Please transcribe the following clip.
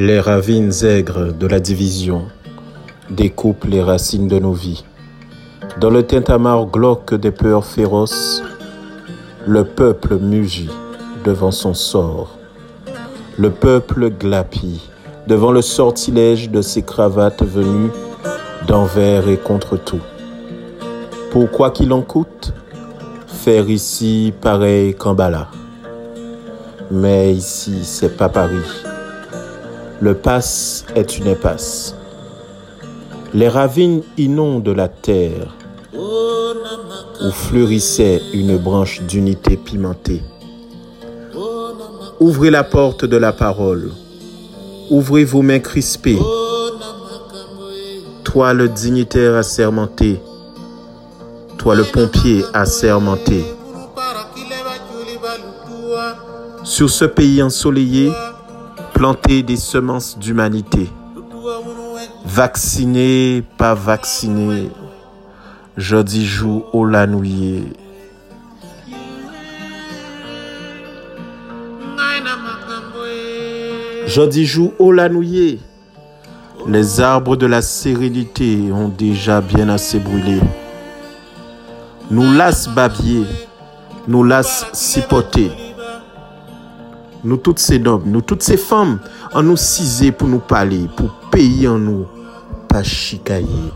Les ravines aigres de la division découpent les racines de nos vies. Dans le tintamarre glauque des peurs féroces, le peuple mugit devant son sort. Le peuple glapit devant le sortilège de ses cravates venues d'envers et contre tout. Pourquoi qu'il en coûte, faire ici pareil qu'en bas Mais ici, c'est pas Paris. Le passe est une impasse. Les ravines inondent la terre où fleurissait une branche d'unité pimentée. Ouvrez la porte de la parole. Ouvrez vos mains crispées. Toi le dignitaire assermenté. Toi le pompier assermenté. Sur ce pays ensoleillé, plantez des semences d'humanité. Vacciné, pas vacciné, jeudi jour au lanouillé. Jeudi jour au lanouillé. Les arbres de la sérénité ont déjà bien assez brûlé. Nous lasse babier, nous lasse cipoter. Nous toutes ces hommes, nous toutes ces femmes, en nous ciser pour nous parler, pour payer en nous, pas chicailler.